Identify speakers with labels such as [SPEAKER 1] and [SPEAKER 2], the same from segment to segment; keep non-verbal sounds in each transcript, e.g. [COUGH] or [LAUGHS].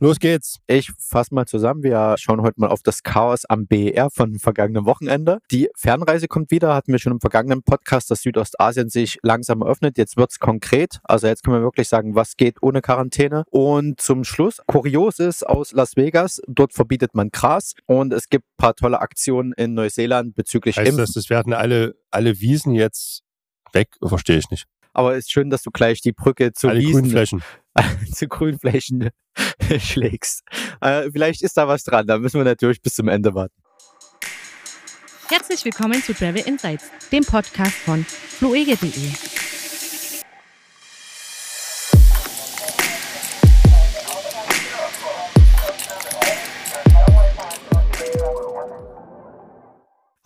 [SPEAKER 1] Los geht's.
[SPEAKER 2] Ich fasse mal zusammen. Wir schauen heute mal auf das Chaos am BER von vergangenen Wochenende. Die Fernreise kommt wieder, hatten wir schon im vergangenen Podcast, dass Südostasien sich langsam öffnet. Jetzt wird's konkret. Also jetzt können wir wirklich sagen, was geht ohne Quarantäne. Und zum Schluss, Kurioses aus Las Vegas. Dort verbietet man Gras und es gibt ein paar tolle Aktionen in Neuseeland bezüglich
[SPEAKER 1] Heißt
[SPEAKER 2] Impfen.
[SPEAKER 1] das, es werden alle, alle Wiesen jetzt weg? Verstehe ich nicht.
[SPEAKER 2] Aber es ist schön, dass du gleich die Brücke zu
[SPEAKER 1] alle
[SPEAKER 2] Wiesen,
[SPEAKER 1] Grünflächen. [LAUGHS]
[SPEAKER 2] zu Grünflächen [LAUGHS] schlägst. Äh, vielleicht ist da was dran. Da müssen wir natürlich bis zum Ende warten.
[SPEAKER 3] Herzlich willkommen zu Travel Insights, dem Podcast von fluege.de.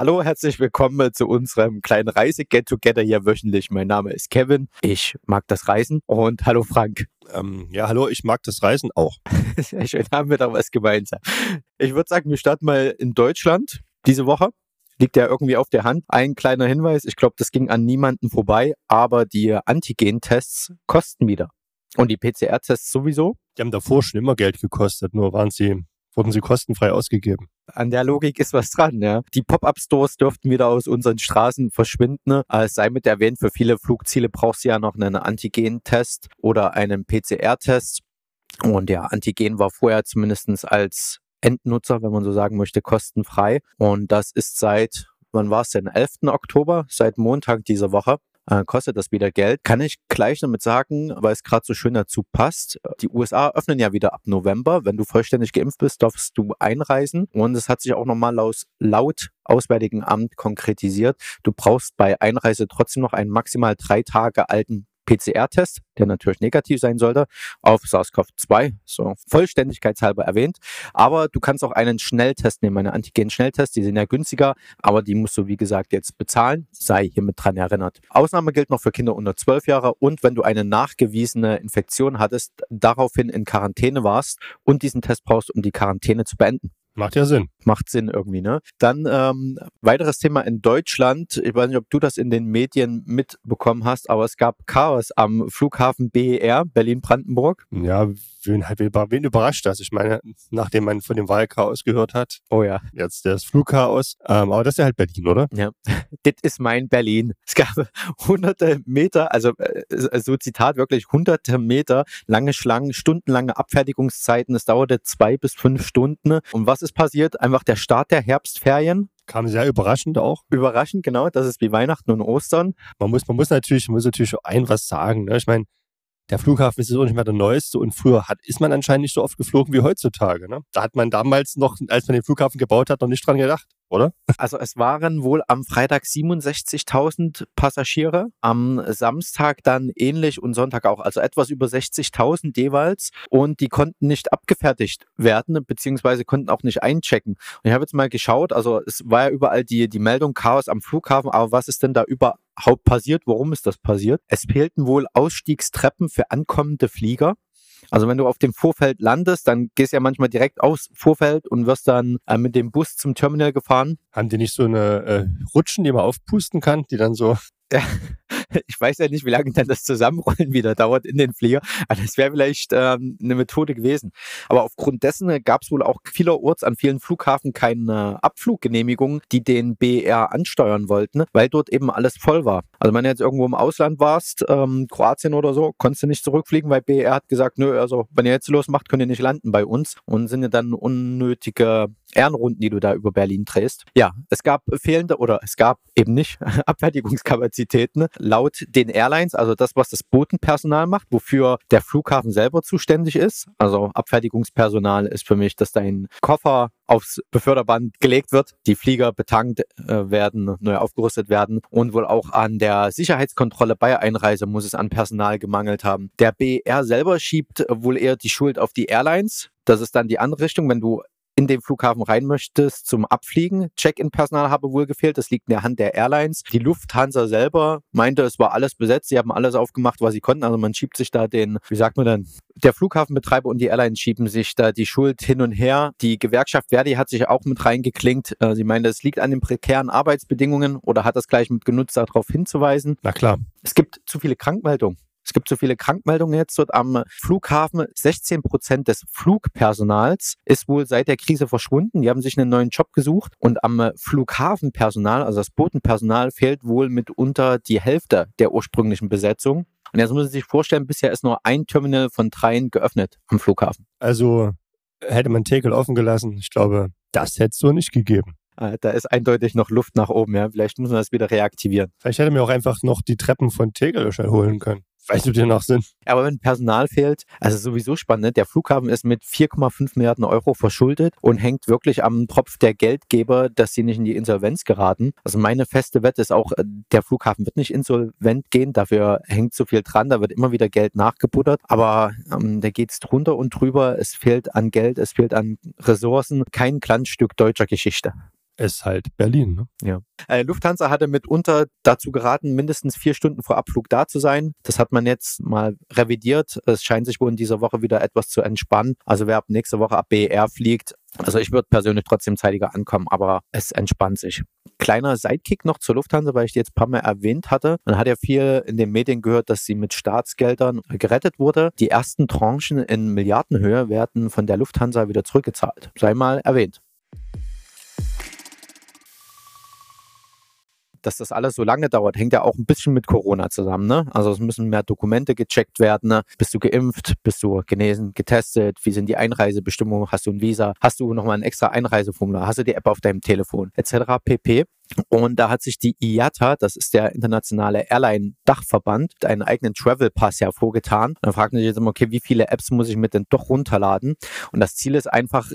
[SPEAKER 2] Hallo, herzlich willkommen zu unserem kleinen Reise-Get-Together hier wöchentlich. Mein Name ist Kevin. Ich mag das Reisen. Und hallo Frank.
[SPEAKER 1] Ähm, ja, hallo, ich mag das Reisen auch. [LAUGHS]
[SPEAKER 2] Sehr schön, haben wir da was gemeinsam. Ich würde sagen, wir starten mal in Deutschland diese Woche. Liegt ja irgendwie auf der Hand. Ein kleiner Hinweis, ich glaube, das ging an niemanden vorbei, aber die Antigen-Tests kosten wieder. Und die PCR-Tests sowieso.
[SPEAKER 1] Die haben davor schon immer Geld gekostet, nur waren sie, wurden sie kostenfrei ausgegeben.
[SPEAKER 2] An der Logik ist was dran, ja. Die Pop-Up-Stores dürften wieder aus unseren Straßen verschwinden. Äh, Es sei mit erwähnt, für viele Flugziele brauchst du ja noch einen Antigen-Test oder einen PCR-Test. Und ja, Antigen war vorher zumindestens als Endnutzer, wenn man so sagen möchte, kostenfrei. Und das ist seit, wann war es denn? 11. Oktober, seit Montag dieser Woche. Äh, kostet das wieder Geld. Kann ich gleich damit sagen, weil es gerade so schön dazu passt. Die USA öffnen ja wieder ab November. Wenn du vollständig geimpft bist, darfst du einreisen. Und es hat sich auch nochmal laut, laut Auswärtigen Amt konkretisiert. Du brauchst bei Einreise trotzdem noch einen maximal drei Tage alten PCR-Test, der natürlich negativ sein sollte, auf SARS-CoV-2, so vollständigkeitshalber erwähnt. Aber du kannst auch einen Schnelltest nehmen, einen Antigen-Schnelltest, die sind ja günstiger, aber die musst du, wie gesagt, jetzt bezahlen. Sei hiermit dran erinnert. Ausnahme gilt noch für Kinder unter 12 Jahre und wenn du eine nachgewiesene Infektion hattest, daraufhin in Quarantäne warst und diesen Test brauchst, um die Quarantäne zu beenden.
[SPEAKER 1] Macht ja Sinn.
[SPEAKER 2] Macht Sinn irgendwie, ne? Dann ähm, weiteres Thema in Deutschland. Ich weiß nicht, ob du das in den Medien mitbekommen hast, aber es gab Chaos am Flughafen BER, Berlin-Brandenburg.
[SPEAKER 1] Ja, wen, wen überrascht das? Ich meine, nachdem man von dem Wahlchaos gehört hat,
[SPEAKER 2] Oh ja.
[SPEAKER 1] jetzt das Flugchaos. Ähm, aber das ist ja halt Berlin, oder?
[SPEAKER 2] Ja, [LAUGHS] das ist mein Berlin. Es gab [LAUGHS] hunderte Meter, also äh, so Zitat wirklich, hunderte Meter lange Schlangen, stundenlange Abfertigungszeiten. Es dauerte zwei bis fünf Stunden. Und was ist passiert? Einfach der Start der Herbstferien.
[SPEAKER 1] Kam sehr überraschend auch.
[SPEAKER 2] Überraschend, genau. Das ist wie Weihnachten und Ostern.
[SPEAKER 1] Man muss, man muss natürlich, man muss natürlich auch ein was sagen. Ne? Ich meine, der Flughafen ist jetzt auch nicht mehr der neueste und früher hat, ist man anscheinend nicht so oft geflogen wie heutzutage. Ne? Da hat man damals noch, als man den Flughafen gebaut hat, noch nicht dran gedacht, oder?
[SPEAKER 2] Also es waren wohl am Freitag 67.000 Passagiere, am Samstag dann ähnlich und Sonntag auch, also etwas über 60.000 jeweils und die konnten nicht abgefertigt werden, beziehungsweise konnten auch nicht einchecken. Und ich habe jetzt mal geschaut, also es war ja überall die, die Meldung Chaos am Flughafen, aber was ist denn da überhaupt passiert? Warum ist das passiert? Es fehlten wohl Ausstiegstreppen für ankommende Flieger. Also wenn du auf dem Vorfeld landest, dann gehst du ja manchmal direkt aufs Vorfeld und wirst dann äh, mit dem Bus zum Terminal gefahren.
[SPEAKER 1] Haben die nicht so eine äh, Rutschen, die man aufpusten kann, die dann so. [LAUGHS] [LAUGHS]
[SPEAKER 2] Ich weiß ja nicht, wie lange dann das Zusammenrollen wieder dauert in den Flieger. Aber das wäre vielleicht ähm, eine Methode gewesen. Aber aufgrund dessen gab es wohl auch vielerorts an vielen Flughafen keine Abfluggenehmigung, die den BR ansteuern wollten, weil dort eben alles voll war. Also wenn du jetzt irgendwo im Ausland warst, ähm, Kroatien oder so, konntest du nicht zurückfliegen, weil BR hat gesagt, nö, also wenn ihr jetzt losmacht, könnt ihr nicht landen bei uns. Und sind ja dann unnötige Ehrenrunden, die du da über Berlin drehst. Ja, es gab fehlende oder es gab eben nicht [LAUGHS] Abfertigungskapazitäten laut den Airlines, also das, was das Botenpersonal macht, wofür der Flughafen selber zuständig ist. Also Abfertigungspersonal ist für mich, dass dein Koffer aufs Beförderband gelegt wird, die Flieger betankt äh, werden, neu aufgerüstet werden und wohl auch an der Sicherheitskontrolle bei Einreise muss es an Personal gemangelt haben. Der BR selber schiebt wohl eher die Schuld auf die Airlines. Das ist dann die andere Richtung, wenn du in den Flughafen rein möchtest zum Abfliegen. Check-in-Personal habe wohl gefehlt. Das liegt in der Hand der Airlines. Die Lufthansa selber meinte, es war alles besetzt. Sie haben alles aufgemacht, was sie konnten. Also man schiebt sich da den, wie sagt man denn, der Flughafenbetreiber und die Airlines schieben sich da die Schuld hin und her. Die Gewerkschaft Verdi hat sich auch mit reingeklinkt. Äh, Sie meinte, es liegt an den prekären Arbeitsbedingungen oder hat das gleich mit genutzt, darauf hinzuweisen.
[SPEAKER 1] Na klar.
[SPEAKER 2] Es gibt zu viele Krankmeldungen. Es gibt so viele Krankmeldungen jetzt dort am Flughafen. 16 Prozent des Flugpersonals ist wohl seit der Krise verschwunden. Die haben sich einen neuen Job gesucht und am Flughafenpersonal, also das Botenpersonal, fehlt wohl mitunter die Hälfte der ursprünglichen Besetzung. Und jetzt muss man sich vorstellen, bisher ist nur ein Terminal von dreien geöffnet am Flughafen.
[SPEAKER 1] Also hätte man Tegel offen gelassen, ich glaube, das hätte es so nicht gegeben.
[SPEAKER 2] Äh, Da ist eindeutig noch Luft nach oben, ja. Vielleicht müssen wir das wieder reaktivieren.
[SPEAKER 1] Vielleicht hätte mir auch einfach noch die Treppen von Tegel holen können. Weißt du, die noch sind?
[SPEAKER 2] Aber wenn Personal fehlt, also sowieso spannend, ne? der Flughafen ist mit 4,5 Milliarden Euro verschuldet und hängt wirklich am Tropf der Geldgeber, dass sie nicht in die Insolvenz geraten. Also meine feste Wette ist auch, äh, der Flughafen wird nicht insolvent gehen, dafür hängt so viel dran, da wird immer wieder Geld nachgebuttert, aber ähm, da geht's drunter und drüber, es fehlt an Geld, es fehlt an Ressourcen, kein Glanzstück deutscher Geschichte.
[SPEAKER 1] Ist halt Berlin, ne?
[SPEAKER 2] Äh, Lufthansa hatte mitunter dazu geraten, mindestens vier Stunden vor Abflug da zu sein. Das hat man jetzt mal revidiert. Es scheint sich wohl in dieser Woche wieder etwas zu entspannen. Also wer ab nächste Woche ab BER fliegt, also ich würde persönlich trotzdem zeitiger ankommen, aber es entspannt sich. Kleiner Sidekick noch zur Lufthansa, weil ich die jetzt ein paar Mal erwähnt hatte. Man hat ja viel in den Medien gehört, dass sie mit Staatsgeldern gerettet wurde. Die ersten Tranchen in Milliardenhöhe werden von der Lufthansa wieder zurückgezahlt. Sei mal erwähnt. Dass das alles so lange dauert, hängt ja auch ein bisschen mit Corona zusammen. Ne? Also es müssen mehr Dokumente gecheckt werden. Ne? Bist du geimpft? Bist du genesen, getestet? Wie sind die Einreisebestimmungen? Hast du ein Visa? Hast du nochmal ein extra Einreiseformular? Hast du die App auf deinem Telefon? Etc. pp. Und da hat sich die IATA, das ist der internationale Airline-Dachverband, einen eigenen Travel Pass ja vorgetan. Dann fragt man sich jetzt immer, okay, wie viele Apps muss ich mit denn doch runterladen? Und das Ziel ist einfach,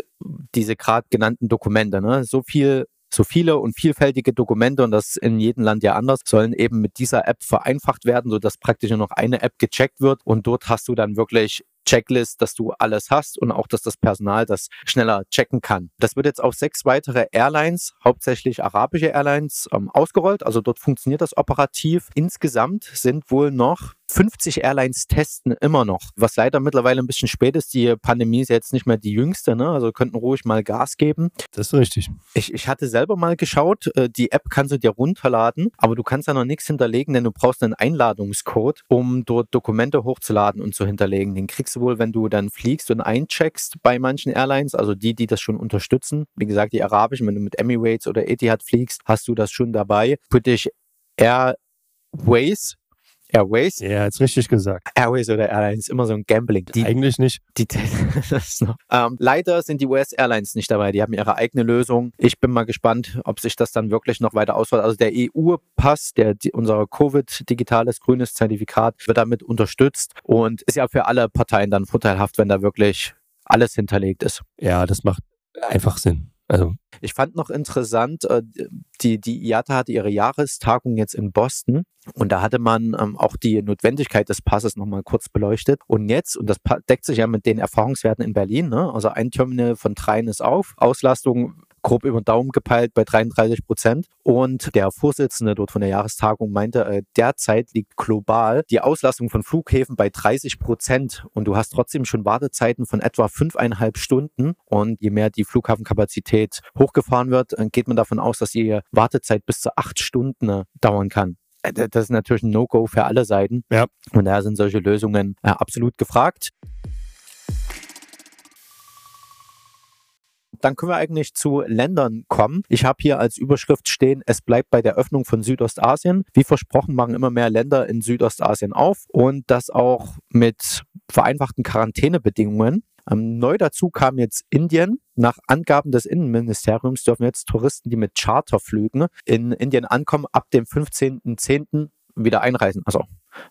[SPEAKER 2] diese gerade genannten Dokumente, ne? so viel so viele und vielfältige Dokumente und das in jedem Land ja anders, sollen eben mit dieser App vereinfacht werden, sodass praktisch nur noch eine App gecheckt wird und dort hast du dann wirklich Checklist, dass du alles hast und auch, dass das Personal das schneller checken kann. Das wird jetzt auf sechs weitere Airlines, hauptsächlich arabische Airlines, ähm, ausgerollt. Also dort funktioniert das operativ. Insgesamt sind wohl noch 50 Airlines testen immer noch, was leider mittlerweile ein bisschen spät ist. Die Pandemie ist jetzt nicht mehr die jüngste, ne? also könnten ruhig mal Gas geben.
[SPEAKER 1] Das ist richtig.
[SPEAKER 2] Ich, ich hatte selber mal geschaut, äh, die App kannst du dir runterladen, aber du kannst da noch nichts hinterlegen, denn du brauchst einen Einladungscode, um dort Dokumente hochzuladen und zu hinterlegen. Den kriegst du wohl, wenn du dann fliegst und eincheckst bei manchen Airlines, also die, die das schon unterstützen. Wie gesagt, die arabischen, wenn du mit Emirates oder Etihad fliegst, hast du das schon dabei. British Airways Airways.
[SPEAKER 1] Ja, jetzt richtig gesagt.
[SPEAKER 2] Airways oder Airlines, immer so ein Gambling. Die,
[SPEAKER 1] Eigentlich nicht.
[SPEAKER 2] die, [LAUGHS] noch, ähm, leider sind die US Airlines nicht dabei. Die haben ihre eigene Lösung. Ich bin mal gespannt, ob sich das dann wirklich noch weiter ausweitet. Also der EU-Pass, der die, unser Covid-digitales grünes Zertifikat, wird damit unterstützt und ist ja für alle Parteien dann vorteilhaft, wenn da wirklich alles hinterlegt ist.
[SPEAKER 1] Ja, das macht einfach Sinn. Also,
[SPEAKER 2] Ich fand noch interessant, äh, die, die IATA hatte ihre Jahrestagung jetzt in Boston und da hatte man ähm, auch die Notwendigkeit des Passes nochmal kurz beleuchtet. Und jetzt, und das deckt sich ja mit den Erfahrungswerten in Berlin, ne? also ein Terminal von dreien ist auf, Auslastung grob über den Daumen gepeilt bei 33 Prozent. Und der Vorsitzende dort von der Jahrestagung meinte, äh, derzeit liegt global die Auslastung von Flughäfen bei 30 Prozent. Und du hast trotzdem schon Wartezeiten von etwa fünfeinhalb Stunden. Und je mehr die Flughafenkapazität hochgefahren wird, äh, geht man davon aus, dass die Wartezeit bis zu acht Stunden äh, dauern kann. Äh, Das ist natürlich ein No-Go für alle Seiten.
[SPEAKER 1] Ja.
[SPEAKER 2] Und daher sind solche Lösungen äh, absolut gefragt. Dann können wir eigentlich zu Ländern kommen. Ich habe hier als Überschrift stehen, es bleibt bei der Öffnung von Südostasien. Wie versprochen machen immer mehr Länder in Südostasien auf und das auch mit vereinfachten Quarantänebedingungen. Ähm, neu dazu kam jetzt Indien. Nach Angaben des Innenministeriums dürfen jetzt Touristen, die mit Charterflügen in Indien ankommen, ab dem 15.10. wieder einreisen. Also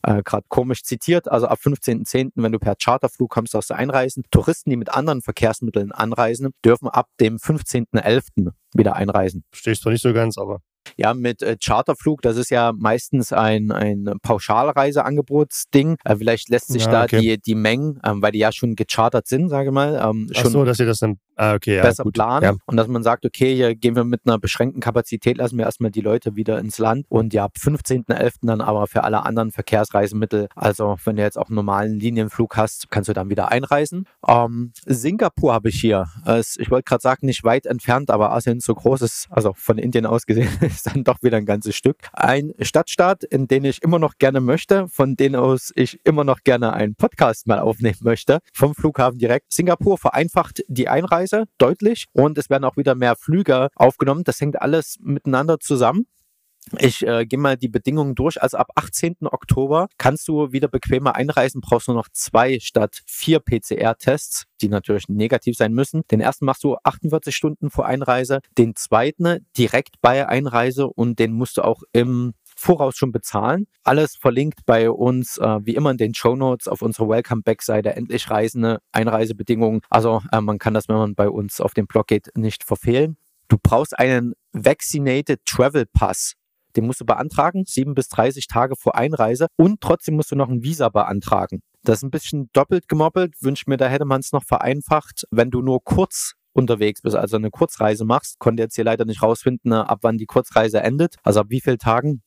[SPEAKER 2] äh, gerade komisch zitiert, also ab 15.10., wenn du per Charterflug kommst, darfst du einreisen. Touristen, die mit anderen Verkehrsmitteln anreisen, dürfen ab dem 15.11. wieder einreisen.
[SPEAKER 1] ich zwar nicht so ganz, aber
[SPEAKER 2] Ja, mit äh, Charterflug, das ist ja meistens ein, ein Pauschalreiseangebotsding. Äh, vielleicht lässt sich
[SPEAKER 1] Ja,
[SPEAKER 2] da
[SPEAKER 1] okay.
[SPEAKER 2] die, die Mengen, ähm, weil die ja schon gechartert sind, sage ich mal, ähm,
[SPEAKER 1] ach
[SPEAKER 2] schon
[SPEAKER 1] so, dass ihr das dann Ah, okay, ja,
[SPEAKER 2] besser
[SPEAKER 1] gut.
[SPEAKER 2] planen
[SPEAKER 1] Ja.
[SPEAKER 2] und dass man sagt, okay, hier gehen wir mit einer beschränkten Kapazität, lassen wir erstmal die Leute wieder ins Land und ja, ab 15.11. dann aber für alle anderen Verkehrsreisemittel, also wenn du jetzt auch einen normalen Linienflug hast, kannst du dann wieder einreisen. Ähm, Singapur habe ich hier. Es, ich wollte gerade sagen, nicht weit entfernt, aber Asien ist so groß ist, also von Indien aus gesehen, [LAUGHS] ist dann doch wieder ein ganzes Stück. Ein Stadtstaat, in den ich immer noch gerne möchte, von dem aus ich immer noch gerne einen Podcast mal aufnehmen möchte, vom Flughafen direkt. Singapur vereinfacht die Einreise deutlich und es werden auch wieder mehr Flüge aufgenommen. Das hängt alles miteinander zusammen. Ich äh, gehe mal die Bedingungen durch. Also ab 18. Oktober kannst du wieder bequemer einreisen, brauchst nur noch zwei statt vier PCR-Tests, die natürlich negativ sein müssen. Den ersten machst du 48 Stunden vor Einreise, den zweiten direkt bei Einreise und den musst du auch im Voraus schon bezahlen. Alles verlinkt bei uns, äh, wie immer in den Show Notes auf unserer Welcome-Back-Seite. Endlich Reisende, Einreisebedingungen. Also äh, man kann das, wenn man bei uns auf den Blog geht, nicht verfehlen. Du brauchst einen Vaccinated Travel Pass. Den musst du beantragen, 7 bis 30 Tage vor Einreise. Und trotzdem musst du noch ein Visa beantragen. Das ist ein bisschen doppelt gemoppelt. Wünsch mir, da hätte man es noch vereinfacht, wenn du nur kurz unterwegs bist, also eine Kurzreise machst. Konnte jetzt hier leider nicht rausfinden, ab wann die Kurzreise endet. Also ab wie vielen Tagen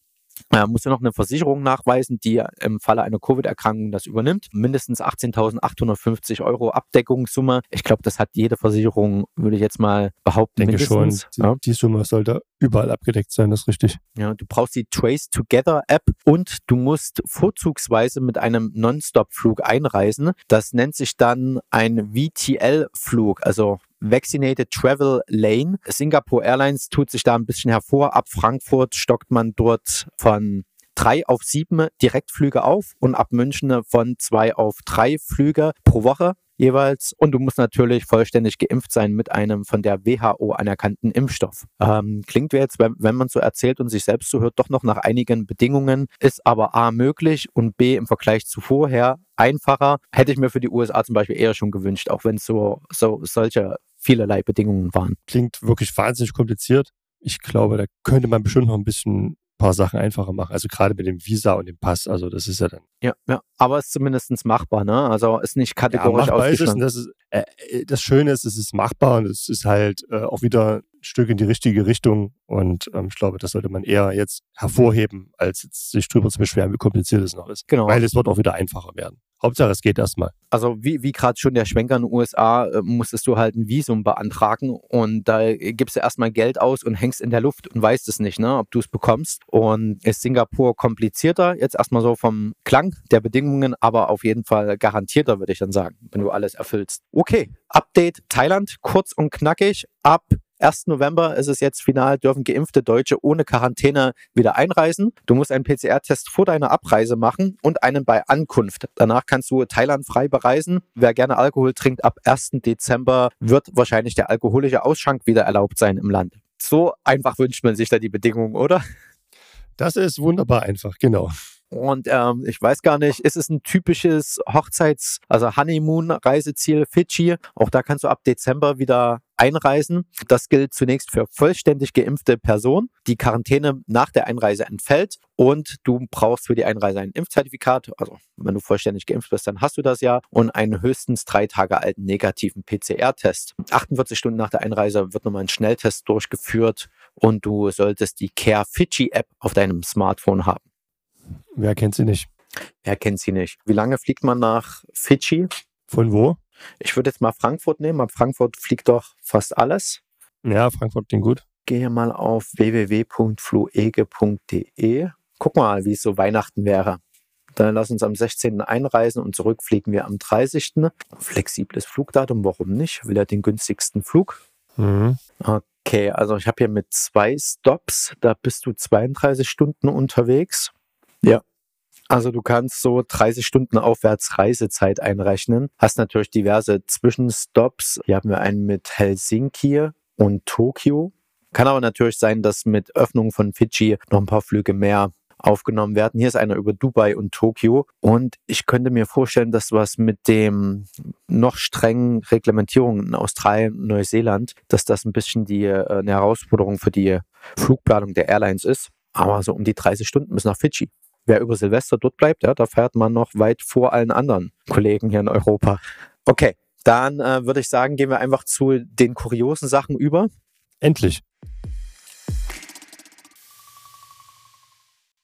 [SPEAKER 2] äh, musst du noch eine Versicherung nachweisen, die im Falle einer Covid-Erkrankung das übernimmt. Mindestens 18.850 Euro Abdeckungssumme. Ich glaube, das hat jede Versicherung, würde ich jetzt mal behaupten,
[SPEAKER 1] Denke schon,
[SPEAKER 2] mindestens.
[SPEAKER 1] die,
[SPEAKER 2] Ja.
[SPEAKER 1] die Summe sollte überall abgedeckt sein, das ist richtig.
[SPEAKER 2] Ja, du brauchst die Trace Together App und du musst vorzugsweise mit einem Non-Stop-Flug einreisen. Das nennt sich dann ein VTL-Flug, also Vaccinated Travel Lane. Singapore Airlines tut sich da ein bisschen hervor. Ab Frankfurt stockt man dort von drei auf sieben Direktflüge auf und ab München von zwei auf drei Flüge pro Woche jeweils. Und du musst natürlich vollständig geimpft sein mit einem von der WHO anerkannten Impfstoff. Ähm, klingt jetzt, wenn, wenn man so erzählt und sich selbst so hört, doch noch nach einigen Bedingungen, ist aber A möglich und B im Vergleich zu vorher einfacher. Hätte ich mir für die USA zum Beispiel eher schon gewünscht, auch wenn es so, so solche vielerlei Bedingungen waren.
[SPEAKER 1] Klingt wirklich wahnsinnig kompliziert. Ich glaube, da könnte man bestimmt noch ein bisschen ein paar Sachen einfacher machen. Also gerade mit dem Visa und dem Pass. Also das ist ja dann
[SPEAKER 2] Ja, ja. Aber es ist zumindest machbar, ne? Also ist nicht kategorisch
[SPEAKER 1] es.
[SPEAKER 2] ausgeschlossen.
[SPEAKER 1] Das, ist, äh, äh, das Schöne ist, es ist machbar und es ist halt äh, auch wieder ein Stück in die richtige Richtung. Und ähm, ich glaube, das sollte man eher jetzt hervorheben, als jetzt sich drüber zu beschweren, wie kompliziert es noch ist.
[SPEAKER 2] Genau.
[SPEAKER 1] Weil es wird auch wieder einfacher werden. Hauptsache, es geht erstmal.
[SPEAKER 2] Also wie, wie gerade schon der Schwenker in den USA, äh, musstest du halt ein Visum beantragen und da gibst du erstmal Geld aus und hängst in der Luft und weißt es nicht, ne, ob du es bekommst. Und ist Singapur komplizierter, jetzt erstmal so vom Klang der Bedingungen, aber auf jeden Fall garantierter, würde ich dann sagen, wenn du alles erfüllst. Okay, Update Thailand, kurz und knackig. Ab 1. November ist es jetzt final, dürfen geimpfte Deutsche ohne Quarantäne wieder einreisen. Du musst einen PCR-Test vor deiner Abreise machen und einen bei Ankunft. Danach kannst du Thailand frei bereisen. Wer gerne Alkohol trinkt, ab 1. Dezember wird wahrscheinlich der alkoholische Ausschank wieder erlaubt sein im Land. So einfach wünscht man sich da die Bedingungen, oder?
[SPEAKER 1] Das ist wunderbar einfach, genau.
[SPEAKER 2] Und ähm, ich weiß gar nicht, ist es ein typisches Hochzeits-, also Honeymoon-Reiseziel Fidschi? Auch da kannst du ab Dezember wieder einreisen. Das gilt zunächst für vollständig geimpfte Personen. Die Quarantäne nach der Einreise entfällt und du brauchst für die Einreise ein Impfzertifikat. Also wenn du vollständig geimpft bist, dann hast du das ja und einen höchstens drei Tage alten negativen PCR-Test. 48 Stunden nach der Einreise wird nochmal ein Schnelltest durchgeführt und du solltest die Care Fidschi App auf deinem Smartphone haben.
[SPEAKER 1] Wer kennt sie nicht?
[SPEAKER 2] Wer kennt sie nicht? Wie lange fliegt man nach Fidschi?
[SPEAKER 1] Von wo?
[SPEAKER 2] Ich würde jetzt mal Frankfurt nehmen. Ab Frankfurt fliegt doch fast alles.
[SPEAKER 1] Ja, Frankfurt klingt gut.
[SPEAKER 2] Gehe mal auf www.fluege.de. Guck mal, wie es so Weihnachten wäre. Dann lass uns am 16. einreisen und zurück fliegen wir am 30. Flexibles Flugdatum, warum nicht? Will er den günstigsten Flug?
[SPEAKER 1] Mhm.
[SPEAKER 2] Okay, also ich habe hier mit zwei Stops, da bist du 32 Stunden unterwegs. Ja. Also du kannst so 30 Stunden aufwärts Reisezeit einrechnen. Hast natürlich diverse Zwischenstops. Hier haben wir einen mit Helsinki und Tokio. Kann aber natürlich sein, dass mit Öffnung von Fidschi noch ein paar Flüge mehr aufgenommen werden. Hier ist einer über Dubai und Tokio. Und ich könnte mir vorstellen, dass was mit dem noch strengen Reglementierungen in Australien und Neuseeland, dass das ein bisschen die, äh, eine Herausforderung für die Flugplanung der Airlines ist. Aber so um die 30 Stunden bis nach Fidschi. Wer über Silvester dort bleibt, ja, da fährt man noch weit vor allen anderen Kollegen hier in Europa. Okay, Dann äh, würde ich sagen, gehen wir einfach zu den kuriosen Sachen über.
[SPEAKER 1] Endlich.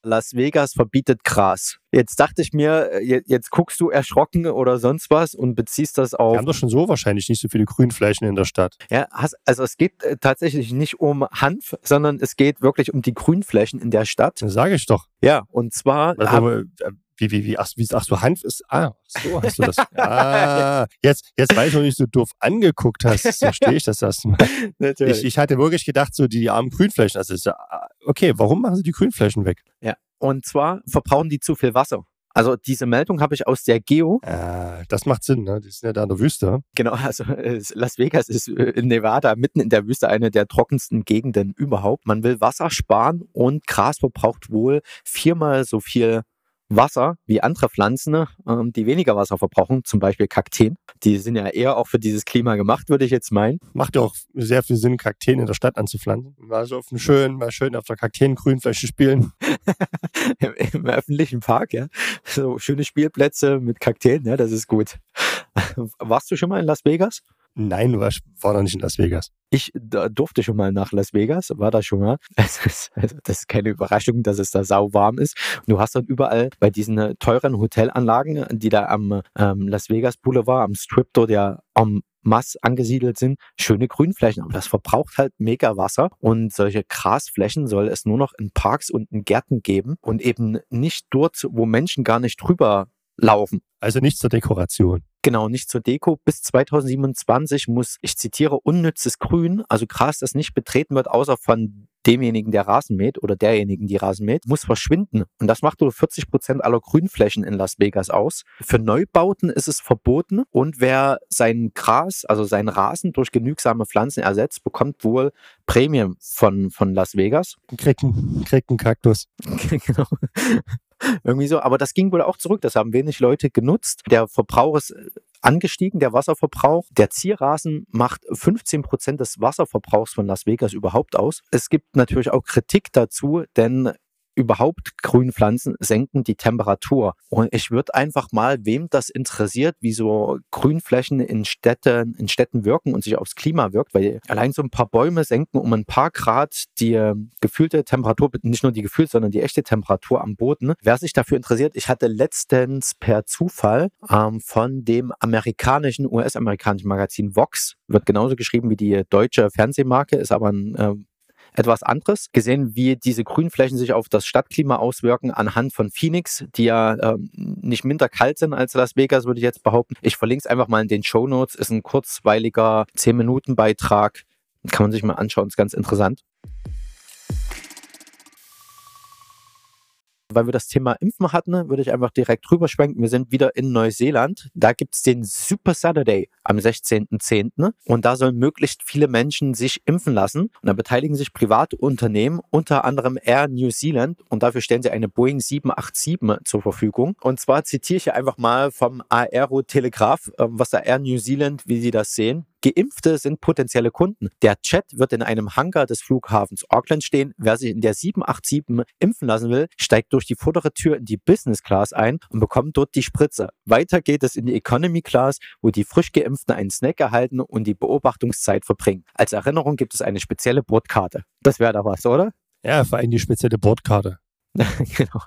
[SPEAKER 2] Las Vegas verbietet Gras. Jetzt dachte ich mir, äh, jetzt guckst du erschrocken oder sonst was und beziehst das
[SPEAKER 1] Wir
[SPEAKER 2] auf.
[SPEAKER 1] haben doch schon so wahrscheinlich nicht so viele Grünflächen in der Stadt.
[SPEAKER 2] Ja, also es geht äh, tatsächlich nicht um Hanf, sondern es geht wirklich um die Grünflächen in der Stadt.
[SPEAKER 1] Das sage ich doch.
[SPEAKER 2] Ja, und zwar
[SPEAKER 1] Also, wie, wie, wie, ach, wie, ach so, Hanf ist, ah, so hast du das. [LAUGHS] Ah, jetzt, jetzt ich noch nicht, so doof angeguckt hast. Verstehe ich das erstmal. [LAUGHS] Ich, ich hatte wirklich gedacht, so die armen Grünflächen, das ist ja, ah, okay, warum machen sie die Grünflächen weg?
[SPEAKER 2] ja, und zwar verbrauchen die zu viel Wasser. Also diese Meldung habe ich aus der Geo.
[SPEAKER 1] Ah, das macht Sinn, ne? Die sind ja da in der Wüste.
[SPEAKER 2] Genau, also äh, Las Vegas ist äh, in Nevada mitten in der Wüste eine der trockensten Gegenden überhaupt. Man will Wasser sparen und Gras verbraucht wohl viermal so viel Wasser wie andere Pflanzen, ähm, die weniger Wasser verbrauchen, zum Beispiel Kakteen. Die sind ja eher auch für dieses Klima gemacht, würde ich jetzt meinen.
[SPEAKER 1] Macht ja auch sehr viel Sinn, Kakteen in der Stadt anzupflanzen. Mal so auf einem schönen, mal schön auf der Kakteengrünfläche spielen. [LAUGHS]
[SPEAKER 2] Im, Im öffentlichen Park, ja. So schöne Spielplätze mit Kakteen, ja, das ist gut. Warst du schon mal in Las Vegas?
[SPEAKER 1] Nein, war, war noch nicht in Las Vegas.
[SPEAKER 2] Ich durfte schon mal nach Las Vegas, war da schon mal. [LAUGHS] Es ist, das ist keine Überraschung, dass es da sauwarm ist. Und du hast dann überall bei diesen äh, teuren Hotelanlagen, die da am ähm, Las Vegas Boulevard, am Strip dort ja am Mass angesiedelt sind, schöne Grünflächen. Aber das verbraucht halt mega Wasser. Und solche Grasflächen soll es nur noch in Parks und in Gärten geben und eben nicht dort, wo Menschen gar nicht drüber laufen.
[SPEAKER 1] Also nicht zur Dekoration.
[SPEAKER 2] Genau, nicht zur Deko. Bis 2027 muss, ich zitiere, unnützes Grün, also Gras, das nicht betreten wird, außer von demjenigen, der Rasen mäht oder derjenigen, die Rasen mäht, muss verschwinden. Und das macht nur 40 Prozent aller Grünflächen in Las Vegas aus. Für Neubauten ist es verboten und wer sein Gras, also sein Rasen durch genügsame Pflanzen ersetzt, bekommt wohl Prämien von, von Las Vegas.
[SPEAKER 1] Kriegt einen, kriegt einen Kaktus. [LAUGHS]
[SPEAKER 2] genau. [LAUGHS] Irgendwie so. Aber das ging wohl auch zurück. Das haben wenig Leute genutzt. Der Verbrauch ist äh, angestiegen, der Wasserverbrauch. Der Zierrasen macht 15 Prozent des Wasserverbrauchs von Las Vegas überhaupt aus. Es gibt natürlich auch Kritik dazu, denn überhaupt Grünpflanzen senken die Temperatur. Und ich würde einfach mal, wem das interessiert, wie so Grünflächen in Städten, in Städten wirken und sich aufs Klima wirkt, weil allein so ein paar Bäume senken um ein paar Grad die äh, gefühlte Temperatur, nicht nur die gefühlte, sondern die echte Temperatur am Boden. Wer sich dafür interessiert, ich hatte letztens per Zufall ähm, von dem amerikanischen, US-amerikanischen Magazin Vox, wird genauso geschrieben wie die deutsche Fernsehmarke, ist aber ein äh, etwas anderes, gesehen, wie diese Grünflächen sich auf das Stadtklima auswirken anhand von Phoenix, die ja ähm, nicht minder kalt sind als Las Vegas, würde ich jetzt behaupten. Ich verlinke es einfach mal in den Show Notes. Ist ein kurzweiliger 10-Minuten-Beitrag. Kann man sich mal anschauen, ist ganz interessant. Weil wir das Thema Impfen hatten, würde ich einfach direkt rüberschwenken. Wir sind wieder in Neuseeland. Da gibt es den Super Saturday am 16.10. Und da sollen möglichst viele Menschen sich impfen lassen. Und da beteiligen sich private Unternehmen, unter anderem Air New Zealand. Und dafür stellen sie eine Boeing 787 zur Verfügung. Und zwar zitiere ich einfach mal vom Aero Telegraph, ähm, was da Air New Zealand, wie sie das sehen. Geimpfte sind potenzielle Kunden. Der Chat wird in einem Hangar des Flughafens Auckland stehen. Wer sich in der 787 impfen lassen will, steigt durch die vordere Tür in die Business Class ein und bekommt dort die Spritze. Weiter geht es in die Economy Class, wo die frisch Geimpften einen Snack erhalten und die Beobachtungszeit verbringen. Als Erinnerung gibt es eine spezielle Bordkarte. Das wäre doch was, oder?
[SPEAKER 1] Ja, vor allem die spezielle Bordkarte. [LAUGHS]
[SPEAKER 2] genau.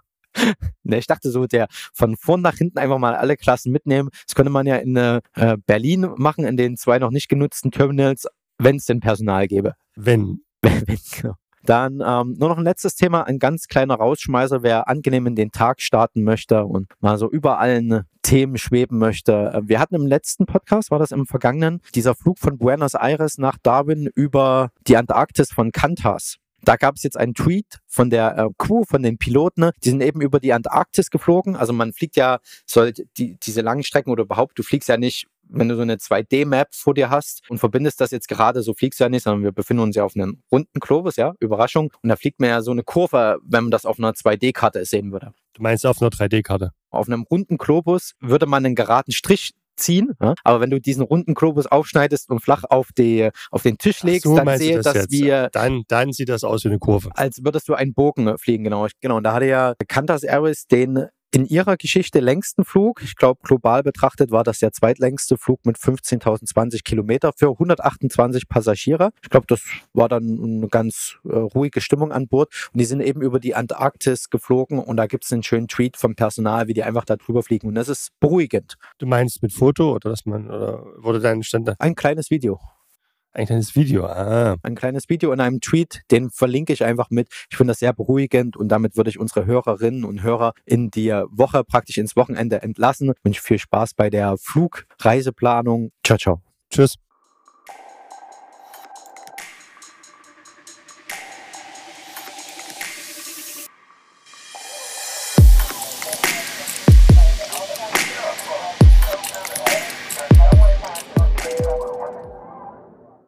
[SPEAKER 2] Ne, ich dachte so, der von vorn nach hinten einfach mal alle Klassen mitnehmen. Das könnte man ja in äh, Berlin machen, in den zwei noch nicht genutzten Terminals, wenn es denn Personal gäbe.
[SPEAKER 1] Wenn. [LAUGHS]
[SPEAKER 2] Wenn, genau. Dann ähm, nur noch ein letztes Thema, ein ganz kleiner Rausschmeißer, wer angenehm in den Tag starten möchte und mal so über allen Themen schweben möchte. Äh, Wir hatten im letzten Podcast, war das im vergangenen, dieser Flug von Buenos Aires nach Darwin über die Antarktis von Qantas. Da gab es jetzt einen Tweet von der äh, Crew, von den Piloten, die sind eben über die Antarktis geflogen. Also man fliegt ja soll die, diese langen Strecken oder überhaupt, du fliegst ja nicht, wenn du so eine 2D-Map vor dir hast und verbindest das jetzt gerade, so fliegst du ja nicht, sondern wir befinden uns ja auf einem runden Globus, ja, Überraschung. Und da fliegt man ja so eine Kurve, wenn man das auf einer 2D-Karte sehen würde.
[SPEAKER 1] Du meinst auf einer 3D-Karte.
[SPEAKER 2] Auf einem runden Globus würde man einen geraden Strich ziehen, ja? aber wenn du diesen runden Globus aufschneidest und flach auf, die, auf den Tisch legst,
[SPEAKER 1] so
[SPEAKER 2] dann sehe
[SPEAKER 1] das
[SPEAKER 2] das äh,
[SPEAKER 1] Dann, dann sieht das aus wie eine Kurve.
[SPEAKER 2] als würdest du einen Bogen fliegen, genau. Genau, und da hatte ja Qantas Airways den in ihrer Geschichte längsten Flug. Ich glaube, global betrachtet war das der zweitlängste Flug mit 15.020 Kilometer für 128 Passagiere. Ich glaube, das war dann eine ganz äh, ruhige Stimmung an Bord. Und die sind eben über die Antarktis geflogen und da gibt es einen schönen Tweet vom Personal, wie die einfach da drüber fliegen. Und das ist beruhigend.
[SPEAKER 1] Du meinst mit Foto oder dass man, oder wurde dein Stand?
[SPEAKER 2] Ein kleines Video.
[SPEAKER 1] Ein kleines Video, ah.
[SPEAKER 2] Ein kleines Video in einem Tweet, den verlinke ich einfach mit. Ich finde das sehr beruhigend und damit würde ich unsere Hörerinnen und Hörer in die Woche praktisch ins Wochenende entlassen. Wünsche viel Spaß bei der Flugreiseplanung. Ciao, ciao.
[SPEAKER 1] Tschüss.